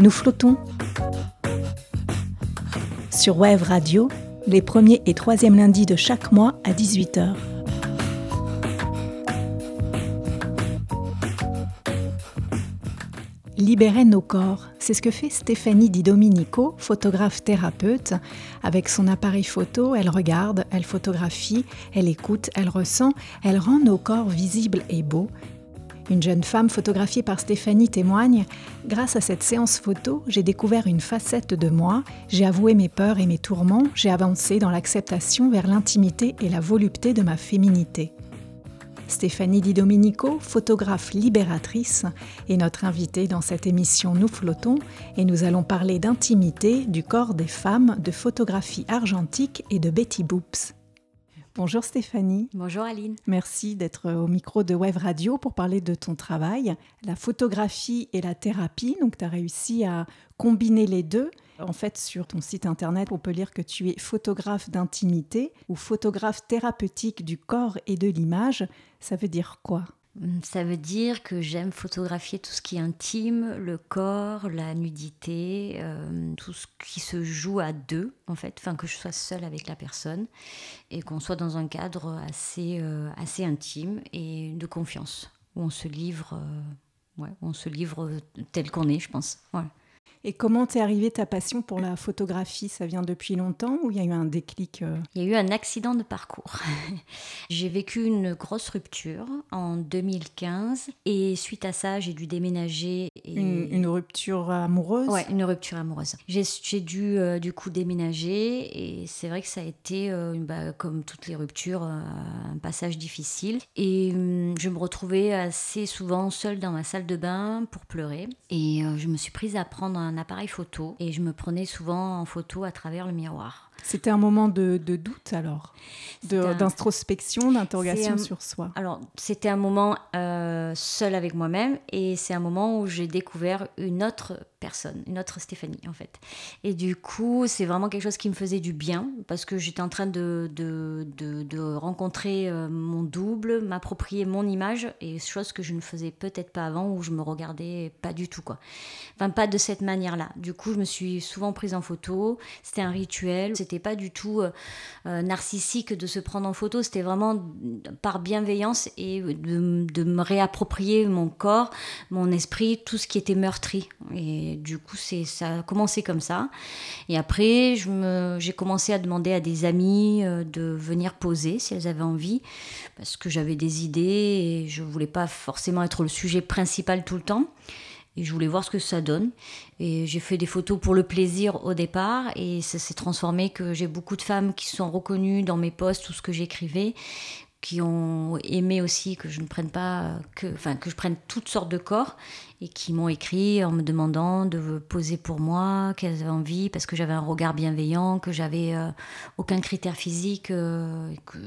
Nous flottons. Sur Wave Radio, les premiers et troisièmes lundis de chaque mois à 18h. Libérer nos corps, c'est ce que fait Stéphanie Di Domenico, photographe thérapeute. Avec son appareil photo, elle regarde, elle photographie, elle écoute, elle ressent, elle rend nos corps visibles et beaux. Une jeune femme photographiée par Stéphanie témoigne Grâce à cette séance photo, j'ai découvert une facette de moi, j'ai avoué mes peurs et mes tourments, j'ai avancé dans l'acceptation vers l'intimité et la volupté de ma féminité. Stéphanie Di Domenico, photographe libératrice, est notre invitée dans cette émission Nous flottons et nous allons parler d'intimité, du corps des femmes, de photographie argentique et de Betty Boops. Bonjour Stéphanie. Bonjour Aline. Merci d'être au micro de Web Radio pour parler de ton travail, la photographie et la thérapie. Donc tu as réussi à combiner les deux. En fait, sur ton site internet, on peut lire que tu es photographe d'intimité ou photographe thérapeutique du corps et de l'image. Ça veut dire quoi? Ça veut dire que j'aime photographier tout ce qui est intime, le corps, la nudité, euh, tout ce qui se joue à deux, en fait, enfin que je sois seule avec la personne et qu'on soit dans un cadre assez, euh, assez intime et de confiance, où on se livre, euh, ouais, on se livre tel qu'on est, je pense. Voilà. Et comment t'es arrivée ta passion pour la photographie? Ça vient depuis longtemps ou il y a eu un déclic euh? Il y a eu un accident de parcours. j'ai vécu une grosse rupture en 2015 et suite à ça, j'ai dû déménager. Une, rupture amoureuse? Ouais, une rupture amoureuse. J'ai dû euh, du coup déménager et c'est vrai que ça a été, euh, bah, comme toutes les ruptures, un passage difficile. Et hum, je me retrouvais assez souvent seule dans ma salle de bain pour pleurer et je me suis prise à prendre appareil photo et je me prenais souvent en photo à travers le miroir. C'était un moment de, doute alors, d'introspection, d'interrogation sur soi. Alors c'était un moment euh, seul avec moi-même et c'est un moment où j'ai découvert une autre personne, une autre Stéphanie en fait. Et du coup c'est vraiment quelque chose qui me faisait du bien parce que j'étais en train de, de, de, rencontrer euh, mon double, m'approprier mon image et chose que je ne faisais peut-être pas avant où je me regardais pas du tout quoi. Enfin pas de cette manière-là. Du coup je me suis souvent prise en photo, c'était un rituel, c'était pas du tout euh, euh, narcissique de se prendre en photo, c'était vraiment par bienveillance et de, me réapproprier mon corps, mon esprit, tout ce qui était meurtri. Et du coup, c'est ça a commencé comme ça. Et après, j'ai commencé à demander à des amis euh, de venir poser si elles avaient envie, parce que j'avais des idées et je voulais pas forcément être le sujet principal tout le temps. Et je voulais voir ce que ça donne. Et j'ai fait des photos pour le plaisir au départ. Et ça s'est transformé que j'ai beaucoup de femmes qui se sont reconnues dans mes posts, tout ce que j'écrivais, qui ont aimé aussi que je ne prenne pas, que, enfin, que je prenne toutes sortes de corps et qui m'ont écrit en me demandant de poser pour moi, qu'elles avaient envie, parce que j'avais un regard bienveillant, que j'avais euh, aucun critère physique, euh, que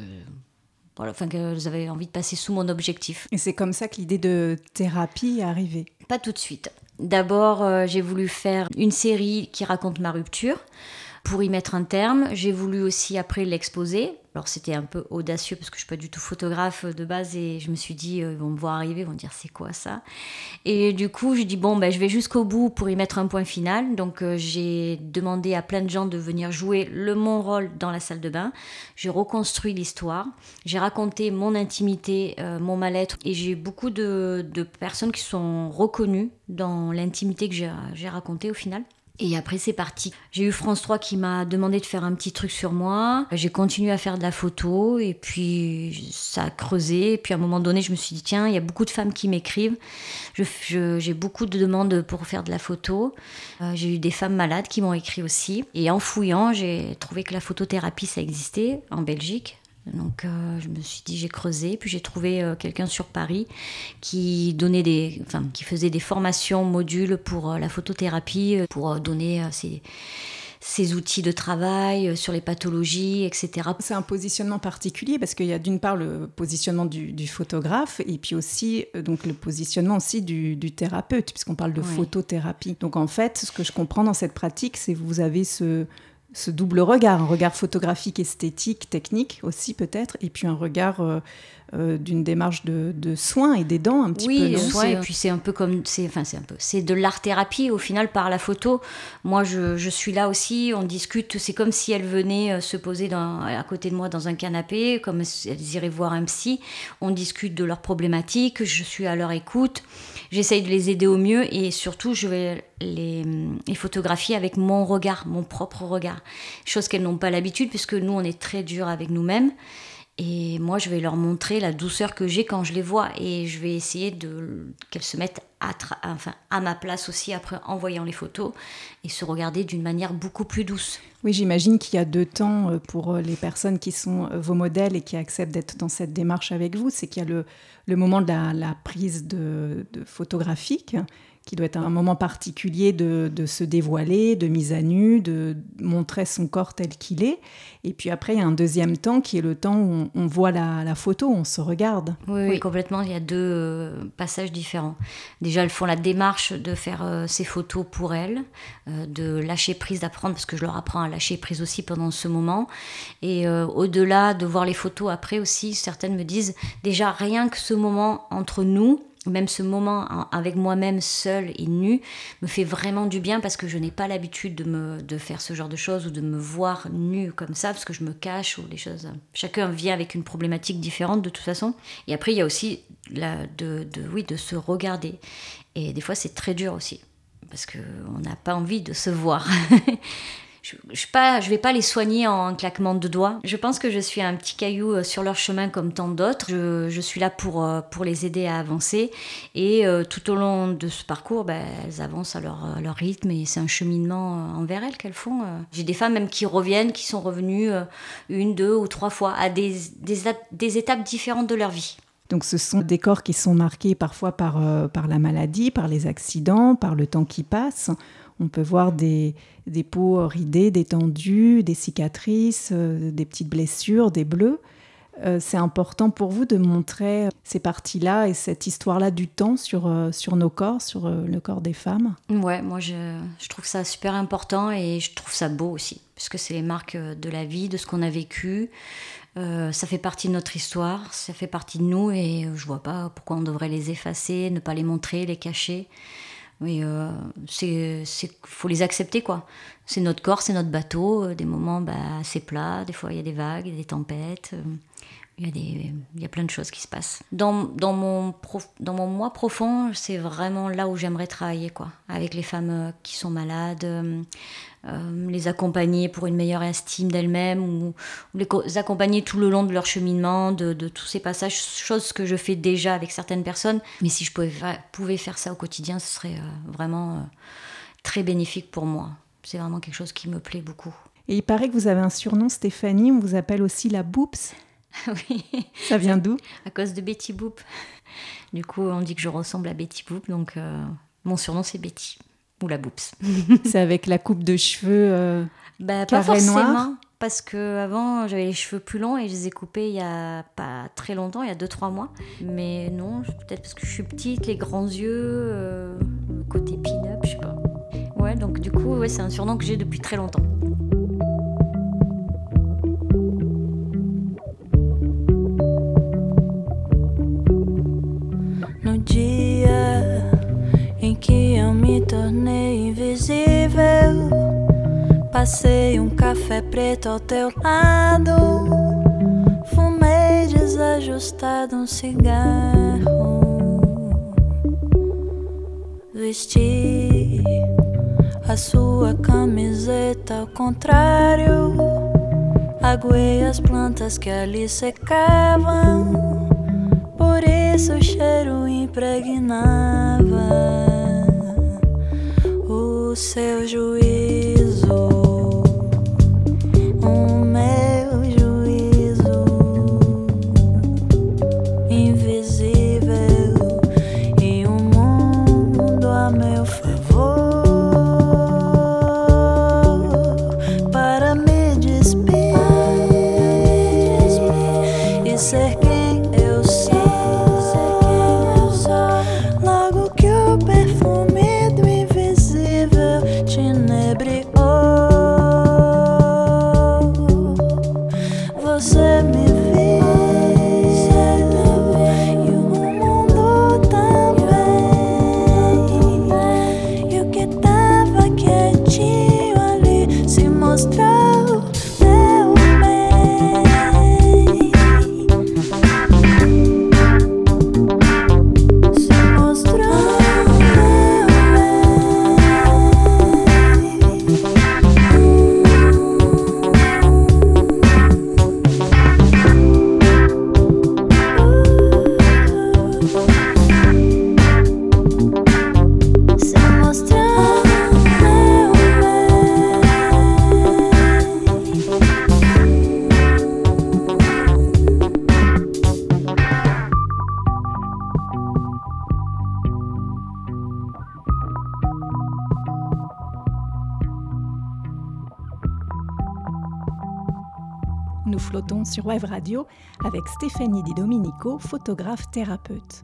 voilà, enfin qu'elles avaient envie de passer sous mon objectif. Et c'est comme ça que l'idée de thérapie est arrivée Pas tout de suite. D'abord, euh, j'ai voulu faire une série qui raconte ma rupture. Pour y mettre un terme, j'ai voulu aussi après l'exposer alors c'était un peu audacieux parce que je suis pas du tout photographe de base et je me suis dit euh, ils vont me voir arriver, ils vont dire c'est quoi ça? Et du coup je dis bon ben je vais jusqu'au bout pour y mettre un point final. Donc euh, j'ai demandé à plein de gens de venir jouer le mon rôle dans la salle de bain. J'ai reconstruit l'histoire, j'ai raconté mon intimité, euh, mon mal-être et j'ai eu beaucoup de, de personnes qui sont reconnues dans l'intimité que j'ai racontée au final. Et après, c'est parti. J'ai eu France 3 qui m'a demandé de faire un petit truc sur moi. J'ai continué à faire de la photo et puis ça a creusé. Et puis à un moment donné, je me suis dit, tiens, il y a beaucoup de femmes qui m'écrivent. J'ai beaucoup de demandes pour faire de la photo. Euh, j'ai eu des femmes malades qui m'ont écrit aussi. Et en fouillant, j'ai trouvé que la photothérapie, ça existait en Belgique. Donc euh, je me suis dit j'ai creusé, puis j'ai trouvé euh, quelqu'un sur Paris qui donnait des, enfin, qui faisait des formations modules pour euh, la photothérapie, pour donner ses outils de travail sur les pathologies, etc. C'est un positionnement particulier parce qu'il y a d'une part le positionnement du, photographe et puis aussi donc le positionnement aussi du, thérapeute puisqu'on parle de photothérapie. Donc en fait, ce que je comprends dans cette pratique, c'est que vous avez ce ce double regard, un regard photographique, esthétique, technique aussi peut-être, et puis un regard euh, euh, d'une démarche de, de, soins et d'aidant un petit oui, peu. Oui, et puis c'est un peu comme, c'est, enfin c'est un peu, c'est de l'art thérapie au final par la photo. Moi, je, je, suis là aussi, on discute. C'est comme si elle venait euh, se poser dans, à côté de moi dans un canapé, comme elles iraient voir un psy. On discute de leurs problématiques. Je suis à leur écoute. J'essaye de les aider au mieux et surtout, je vais les, les photographier avec mon regard, mon propre regard. Chose qu'elles n'ont pas l'habitude puisque nous, on est très dur avec nous-mêmes. Et moi, je vais leur montrer la douceur que j'ai quand je les vois. Et je vais essayer de qu'elles se mettent à, enfin, à ma place aussi après en voyant les photos et se regarder d'une manière beaucoup plus douce. Oui, j'imagine qu'il y a deux temps pour les personnes qui sont vos modèles et qui acceptent d'être dans cette démarche avec vous. C'est qu'il y a le, moment de la, la prise de, de photographique qui doit être un moment particulier de, de, se dévoiler, de mise à nu, de montrer son corps tel qu'il est. Et puis après, il y a un deuxième temps qui est le temps où on, on voit la, la, photo, on se regarde. Oui, oui, complètement. Il y a deux euh, passages différents. Déjà, elles font la démarche de faire euh, ces photos pour elles, euh, de lâcher prise, d'apprendre, parce que je leur apprends à lâcher prise aussi pendant ce moment. Et euh, au-delà de voir les photos après aussi, certaines me disent déjà rien que ce moment entre nous, même ce moment avec moi-même seule et nue me fait vraiment du bien parce que je n'ai pas l'habitude de, me, de faire ce genre de choses ou de me voir nue comme ça parce que je me cache ou les choses. Chacun vient avec une problématique différente de toute façon. Et après, il y a aussi la, de, de, oui, de se regarder. Et des fois, c'est très dur aussi parce qu'on n'a pas envie de se voir. je ne vais pas les soigner en claquement de doigts. Je pense que je suis un petit caillou euh, sur leur chemin comme tant d'autres. Je, suis là pour, euh, pour les aider à avancer. Et euh, tout au long de ce parcours, ben, elles avancent à leur, rythme et c'est un cheminement envers elles qu'elles font. J'ai des femmes même qui reviennent, qui sont revenues une, deux ou trois fois à des, étapes différentes de leur vie. Donc ce sont des corps qui sont marqués parfois par, par la maladie, par les accidents, par le temps qui passe. On peut voir des, des peaux ridées, détendues, des cicatrices, euh, des petites blessures, des bleus. Euh, c'est important pour vous de montrer ces parties-là et cette histoire-là du temps sur, euh, sur nos corps, sur le corps des femmes? Ouais, moi je, je, trouve ça super important et je trouve ça beau aussi, puisque c'est les marques de la vie, de ce qu'on a vécu. Ça fait partie de notre histoire, ça fait partie de nous et je vois pas pourquoi on devrait les effacer, ne pas les montrer, les cacher. Mais euh, c'est, faut les accepter quoi. C'est notre corps, c'est notre bateau. Des moments, bah, c'est plat. Des fois, il y a des vagues, des tempêtes. Il y, a des, il y a plein de choses qui se passent. Dans, dans, mon, dans mon moi profond, c'est vraiment là où j'aimerais travailler, quoi. Avec les femmes qui sont malades, euh, les accompagner pour une meilleure estime d'elles-mêmes, ou, les accompagner tout le long de leur cheminement, de, tous ces passages, choses que je fais déjà avec certaines personnes. Mais si je pouvais, pouvais faire ça au quotidien, ce serait euh, vraiment euh, très bénéfique pour moi. C'est vraiment quelque chose qui me plaît beaucoup. Et il paraît que vous avez un surnom, Stéphanie, on vous appelle aussi la Boops. oui. Ça vient d'où? À cause de Betty Boop. Du coup, on dit que je ressemble à Betty Boop, donc euh, mon surnom c'est Betty ou la Boops. c'est avec la coupe de cheveux euh, bah, pas forcément, noir? parce que avant j'avais les cheveux plus longs et je les ai coupés il y a pas très longtemps, il y a 2-3 mois. Mais non, peut-être parce que je suis petite, les grands yeux, euh, le côté pin-up, je sais pas. Ouais, donc du coup, ouais, c'est un surnom que j'ai depuis très longtemps. Me tornei invisível. Passei um café preto ao teu lado. Fumei desajustado um cigarro. Vesti a sua camiseta ao contrário. Aguei as plantas que ali secavam por isso o cheiro impregnava o seu juízo, flottons sur Web Radio avec Stéphanie Di Domenico, photographe thérapeute.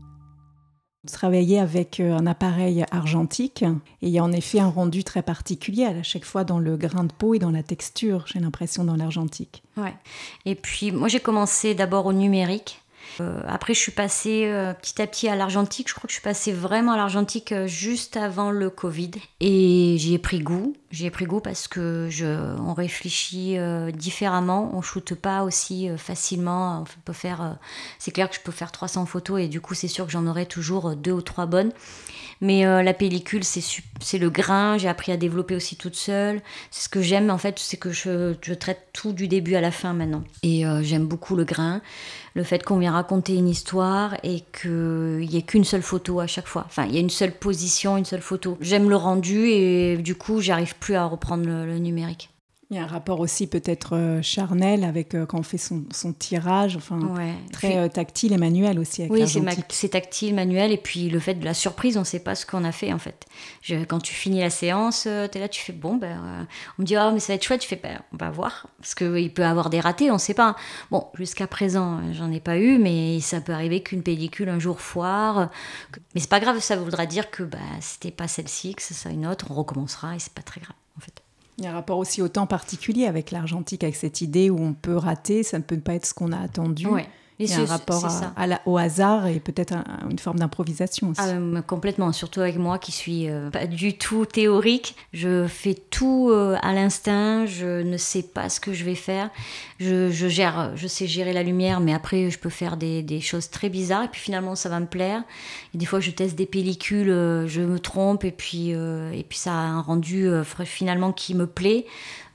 Travaillez avec euh, un appareil argentique et il y a en effet un rendu très particulier à chaque fois dans le grain de peau et dans la texture, j'ai l'impression, dans l'argentique. Ouais. Et puis moi j'ai commencé d'abord au numérique euh, après, je suis passée euh, petit à petit à l'argentique. Je crois que je suis passée vraiment à l'argentique juste avant le Covid. Et j'y ai pris goût. J'y ai pris goût parce que je, on réfléchit différemment. On shoote pas aussi facilement. On peut faire. c'est clair que je peux faire 300 photos et du coup, c'est sûr que j'en aurai toujours deux ou trois bonnes. Mais la pellicule, c'est le grain. J'ai appris à développer aussi toute seule. C'est ce que j'aime en fait, c'est que je, je, traite tout du début à la fin maintenant. Et j'aime beaucoup le grain le fait qu'on vient raconter une histoire et qu'il n'y ait qu'une seule photo à chaque fois. Enfin, il y a une seule position, une seule photo. J'aime le rendu et du coup, j'arrive plus à reprendre le numérique. Il y a un rapport aussi peut-être euh, charnel avec euh, quand on fait son, tirage, enfin très euh, tactile et manuel aussi. Avec oui, c'est tactile, manuel, et puis le fait de la surprise, on ne sait pas ce qu'on a fait en fait. quand tu finis la séance, tu es là, tu fais bon, ben, on me dit oh mais ça va être chouette, tu fais ben, on va voir, parce qu'il peut avoir des ratés, on ne sait pas. Bon, jusqu'à présent, j'en ai pas eu, mais ça peut arriver qu'une pellicule un jour foire, mais c'est pas grave, ça voudra dire que ben, c'était pas celle-ci, que c'est ça une autre, on recommencera et c'est pas très grave en fait. Il y a un rapport aussi au temps particulier avec l'argentique, avec cette idée où on peut rater, ça ne peut pas être ce qu'on a attendu. Il y a un rapport au hasard et peut-être une forme d'improvisation aussi. Ah, complètement, surtout avec moi qui suis euh, pas du tout théorique. Je fais tout euh, à l'instinct, je ne sais pas ce que je vais faire. Je, gère, je sais gérer la lumière, mais après je peux faire des, des, choses très bizarres et puis finalement ça va me plaire. Et des fois je teste des pellicules, euh, je me trompe et puis, et puis ça a un rendu finalement qui me plaît.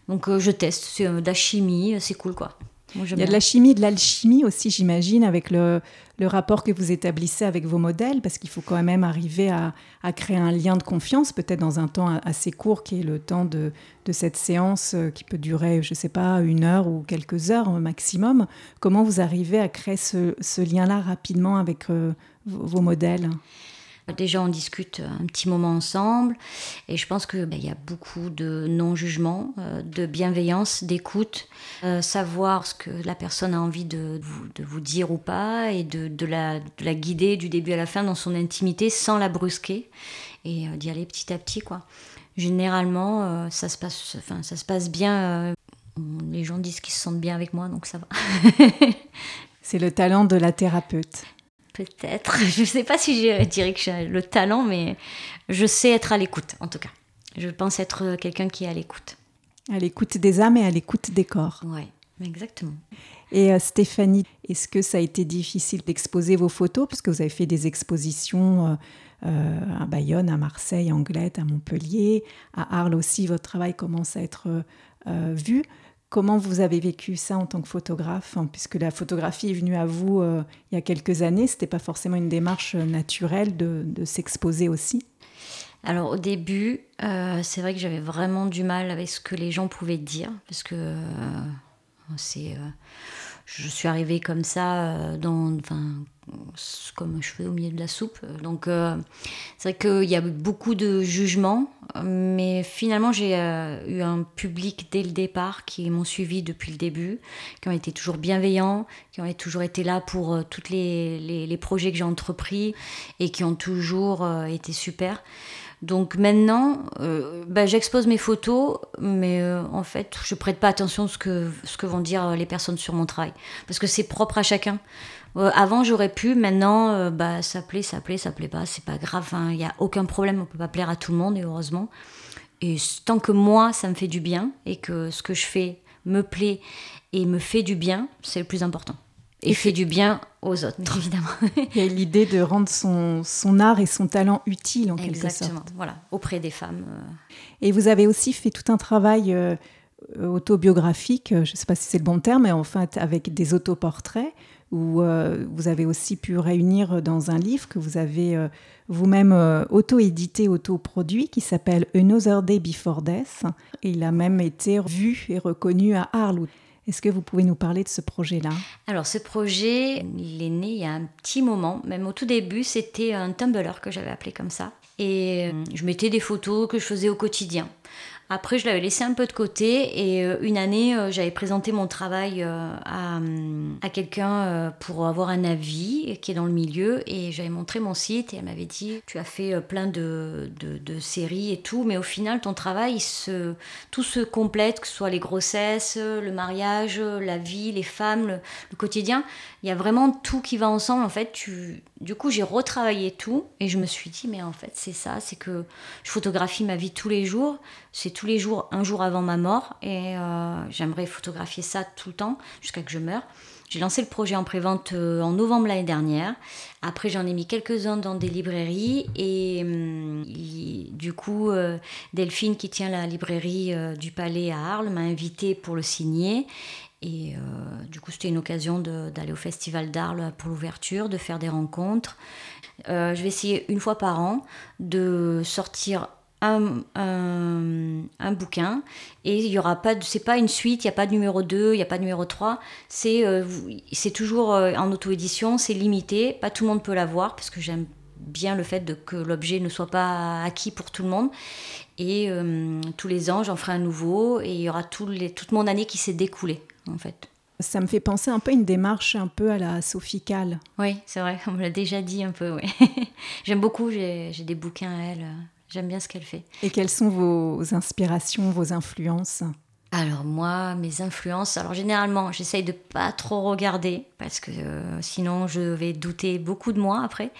Donc je teste, c'est de la chimie, c'est cool quoi. Il y a de la chimie, de l'alchimie aussi, j'imagine, avec le, le, rapport que vous établissez avec vos modèles, parce qu'il faut quand même arriver à, à, créer un lien de confiance, peut-être dans un temps assez court, qui est le temps de, de cette séance euh, qui peut durer, je ne sais pas, une heure ou quelques heures au maximum. Comment vous arrivez à créer ce, ce lien-là rapidement avec euh, vos modèles? Déjà, on discute un petit moment ensemble et je pense qu'il ben, y a beaucoup de non-jugement, euh, de bienveillance, d'écoute, euh, savoir ce que la personne a envie de vous, dire ou pas et de, de, la, de, la, guider du début à la fin dans son intimité sans la brusquer et euh, d'y aller petit à petit. quoi. Généralement, ça, se passe, enfin, ça se passe bien. les gens disent qu'ils se sentent bien avec moi, donc ça va. C'est le talent de la thérapeute. Peut-être. Je ne sais pas si je dirais que j'ai le talent, mais je sais être à l'écoute, en tout cas. Je pense être quelqu'un qui est à l'écoute. À l'écoute des âmes et à l'écoute des corps. Oui, exactement. Et euh, Stéphanie, est-ce que ça a été difficile d'exposer vos photos? Parce que vous avez fait des expositions euh, euh, à Bayonne, à Marseille, à Anglette, à Montpellier, à Arles aussi, votre travail commence à être vu. Comment vous avez vécu ça en tant que photographe hein, Puisque la photographie est venue à vous euh, il y a quelques années, ce n'était pas forcément une démarche euh, naturelle de, s'exposer aussi? Alors au début, euh, c'est vrai que j'avais vraiment du mal avec ce que les gens pouvaient dire, parce que c'est, je suis arrivée comme ça, dans, enfin, comme un cheveu au milieu de la soupe. Donc euh, c'est vrai qu'il y a beaucoup de jugements, mais finalement j'ai euh, eu un public dès le départ qui m'ont suivi depuis le début, qui ont été toujours bienveillants, qui ont toujours été là pour euh, tous les, les, projets que j'ai entrepris et qui ont toujours été super. Donc maintenant, bah, j'expose mes photos, mais en fait, je prête pas attention à ce que, ce que vont dire les personnes sur mon travail. Parce que c'est propre à chacun. Euh, avant, j'aurais pu. Maintenant, euh, bah, ça plaît, ça plaît, ça plaît pas. C'est pas grave. Il hein. n'y a aucun problème. On peut pas plaire à tout le monde, et heureusement. Et tant que moi, ça me fait du bien et que ce que je fais me plaît et me fait du bien, c'est le plus important. Et, fait du bien aux autres, évidemment. Il y a l'idée de rendre son, son, art et son talent utile, en quelque sorte. Exactement, voilà, auprès des femmes. Euh. Et vous avez aussi fait tout un travail autobiographique, je ne sais pas si c'est le bon terme, mais en fait avec des autoportraits où euh, vous avez aussi pu réunir dans un livre que vous avez euh, vous-même euh, auto-édité, auto-produit, qui s'appelle Another Day Before Death. Et il a même été vu et reconnu à Arles. Est-ce que vous pouvez nous parler de ce projet-là? Alors ce projet, il est né il y a un petit moment, même au tout début, c'était un Tumblr que j'avais appelé comme ça. Et je mettais des photos que je faisais au quotidien Après, je l'avais laissé un peu de côté et une année, j'avais présenté mon travail à, à quelqu'un pour avoir un avis qui est dans le milieu et j'avais montré mon site et elle m'avait dit tu as fait plein de, de, séries et tout, mais au final, ton travail, se, tout se complète, que ce soit les grossesses, le mariage, la vie, les femmes, le, quotidien. Il y a vraiment tout qui va ensemble. En fait, du coup, j'ai retravaillé tout et je me suis dit, mais en fait, c'est ça, c'est que je photographie ma vie tous les jours. C'est tous les jours, un jour avant ma mort. Et euh, j'aimerais photographier ça tout le temps jusqu'à que je meure. J'ai lancé le projet en prévente euh, en novembre l'année dernière. Après, j'en ai mis quelques-uns dans des librairies. Et hum, du coup, euh, Delphine, qui tient la librairie du Palais à Arles, m'a invité pour le signer. Et du coup, c'était une occasion d'aller au Festival d'Arles pour l'ouverture, de faire des rencontres. Je vais essayer une fois par an de sortir un, un, bouquin et il y aura pas c'est pas une suite il n'y a pas de numéro 2 il n'y a pas de numéro 3 c'est euh, c'est toujours en auto-édition c'est limité pas tout le monde peut l'avoir parce que j'aime bien le fait de, que l'objet ne soit pas acquis pour tout le monde et tous les ans j'en ferai un nouveau et il y aura tout les, toute mon année qui s'est découlée en fait. Ça me fait penser un peu à une démarche un peu à la Sophie Calle. Oui, c'est vrai, on me l'a déjà dit un peu. Oui. J'aime beaucoup, j'ai des bouquins à elle. J'aime bien ce qu'elle fait. Et quelles sont vos inspirations, vos influences alors moi, mes influences, alors généralement, j'essaye de pas trop regarder parce que euh, sinon je vais douter beaucoup de moi après.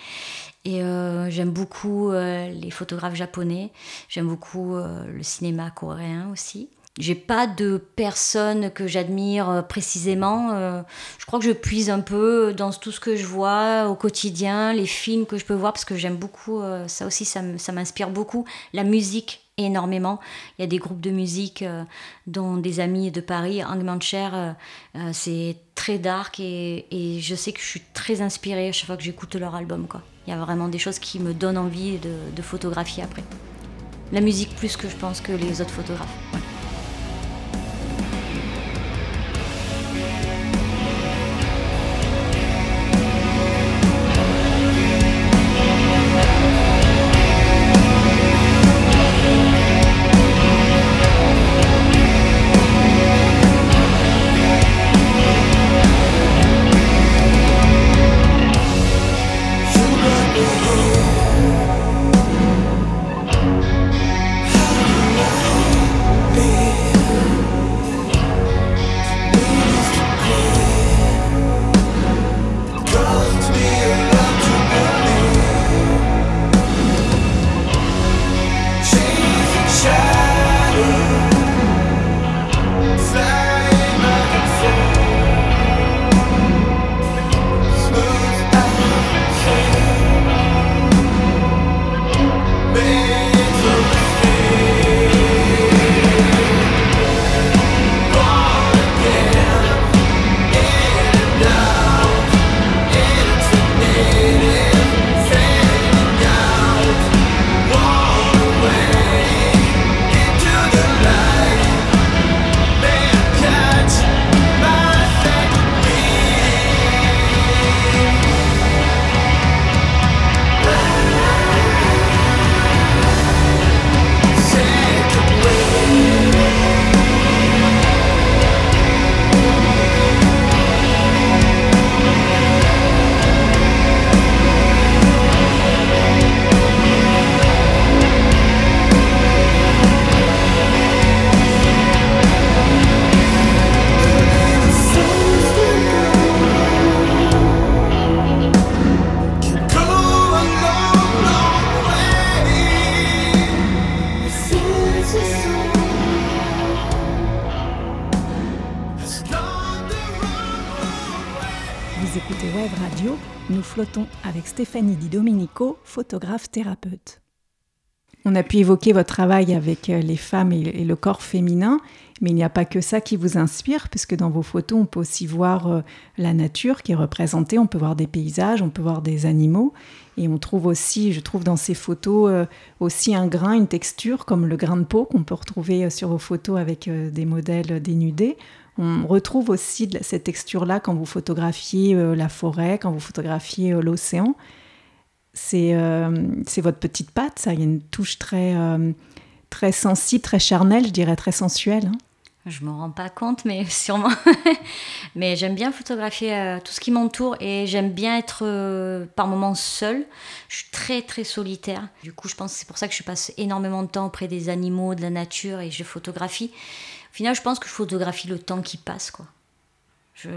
Et euh, j'aime beaucoup euh, les photographes japonais, j'aime beaucoup le cinéma coréen aussi. J'ai pas de personne que j'admire euh, précisément. Euh, je crois que je puise un peu dans tout ce que je vois au quotidien, les films que je peux voir, parce que j'aime beaucoup, euh, ça aussi, ça m'inspire beaucoup. La musique, énormément. Il y a des groupes de musique, dont des amis de Paris, Angmancher, c'est très dark et, je sais que je suis très inspirée à chaque fois que j'écoute leur album. Il y a vraiment des choses qui me donnent envie de photographier après. La musique plus que je pense que les autres photographes. Avec Stéphanie Di Domenico, photographe thérapeute. On a pu évoquer votre travail avec euh, les femmes et le corps féminin, mais il n'y a pas que ça qui vous inspire, puisque dans vos photos, on peut aussi voir euh, la nature qui est représentée, on peut voir des paysages, on peut voir des animaux, et on trouve aussi, je trouve dans ces photos, euh, aussi un grain, une texture, comme le grain de peau qu'on peut retrouver sur vos photos avec des modèles dénudés. On retrouve aussi cette texture-là quand vous photographiez euh, la forêt, quand vous photographiez euh, l'océan. Euh, c'est votre petite patte, ça. Il y a une touche très, très sensible, très charnel, je dirais très sensuel. Hein. Je me rends pas compte, mais sûrement. mais j'aime bien photographier tout ce qui m'entoure et j'aime bien être par moments seule. Je suis très très solitaire. Du coup, je pense que c'est pour ça que je passe énormément de temps auprès des animaux, de la nature et je photographie. Au final, je pense que je photographie le temps qui passe, quoi.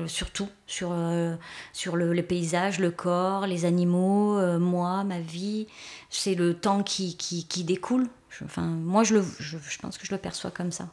Surtout sur, euh, sur le, paysage, le corps, les animaux, moi, ma vie. C'est le temps qui, qui, qui découle. enfin, moi, je, le, je, je pense que je le perçois comme ça.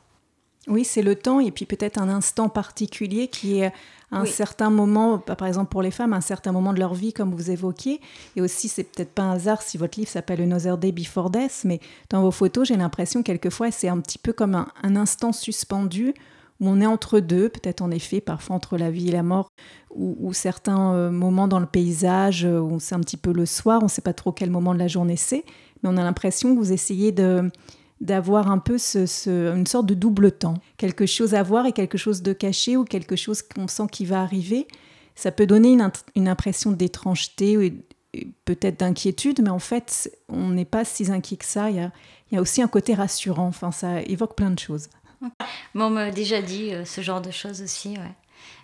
Oui, c'est le temps et puis peut-être un instant particulier qui est un certain moment, par exemple pour les femmes, un certain moment de leur vie comme vous évoquiez. Et aussi, c'est peut-être pas un hasard si votre livre s'appelle Another Day Before Death, mais dans vos photos, j'ai l'impression quelquefois c'est un petit peu comme un, instant suspendu où on est entre deux, peut-être en effet, parfois entre la vie et la mort, ou, certains euh, moments dans le paysage euh, où c'est un petit peu le soir, on ne sait pas trop quel moment de la journée c'est, mais on a l'impression que vous essayez de d'avoir un peu ce, une sorte de double temps. Quelque chose à voir et quelque chose de caché ou quelque chose qu'on sent qui va arriver. Ça peut donner une, une impression d'étrangeté ou peut-être d'inquiétude, mais en fait, on n'est pas si inquiet que ça. Il y, a, y, a, aussi un côté rassurant. Enfin, ça évoque plein de choses. on m'a déjà dit euh, ce genre de choses aussi.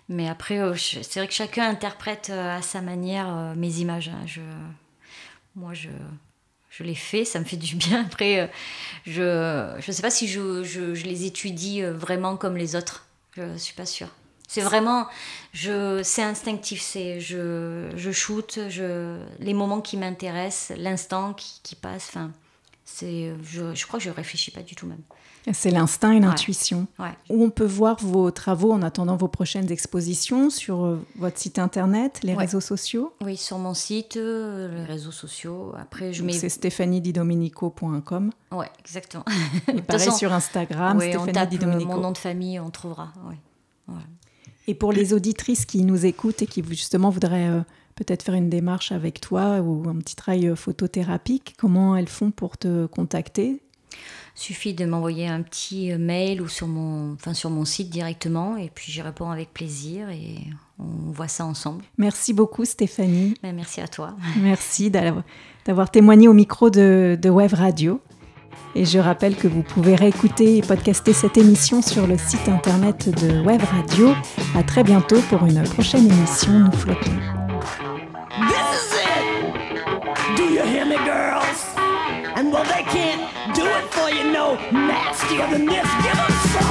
Mais après, euh, c'est vrai que chacun interprète euh, à sa manière mes images. Hein. Je, moi, je, je l'ai fait, ça me fait du bien. Après, euh, je ne sais pas si je, je, les étudie euh, vraiment comme les autres. Je ne suis pas sûre. C'est vraiment, c'est instinctif. C'est, je, je shoot, je, les moments qui m'intéressent, l'instant qui, qui passe. Enfin, c'est, je, je crois que je réfléchis pas du tout même. C'est l'instinct et l'intuition. Où on peut voir vos travaux en attendant vos prochaines expositions sur euh, votre site internet, les réseaux sociaux? Oui, sur mon site, euh, les réseaux sociaux. Après, je mets. C'est stéphaniedidomenico.com. Oui, exactement. Et pareil sur Instagram, oui, Stéphanie on tape euh, Mon nom de famille, on trouvera. Et pour les auditrices qui nous écoutent et qui justement voudraient peut-être faire une démarche avec toi ou un petit travail photothérapique, comment elles font pour te contacter? Suffit de m'envoyer un petit mail ou sur mon, enfin sur mon site directement et puis j'y réponds avec plaisir et on voit ça ensemble. Merci beaucoup Stéphanie. Ben, merci à toi. Merci d'avoir témoigné au micro de, de Web Radio. Et je rappelle que vous pouvez réécouter et podcaster cette émission sur le site internet de Web Radio. À très bientôt pour une prochaine émission Nous flottons. Well, they can't do it for you no nastier than this. Give them some.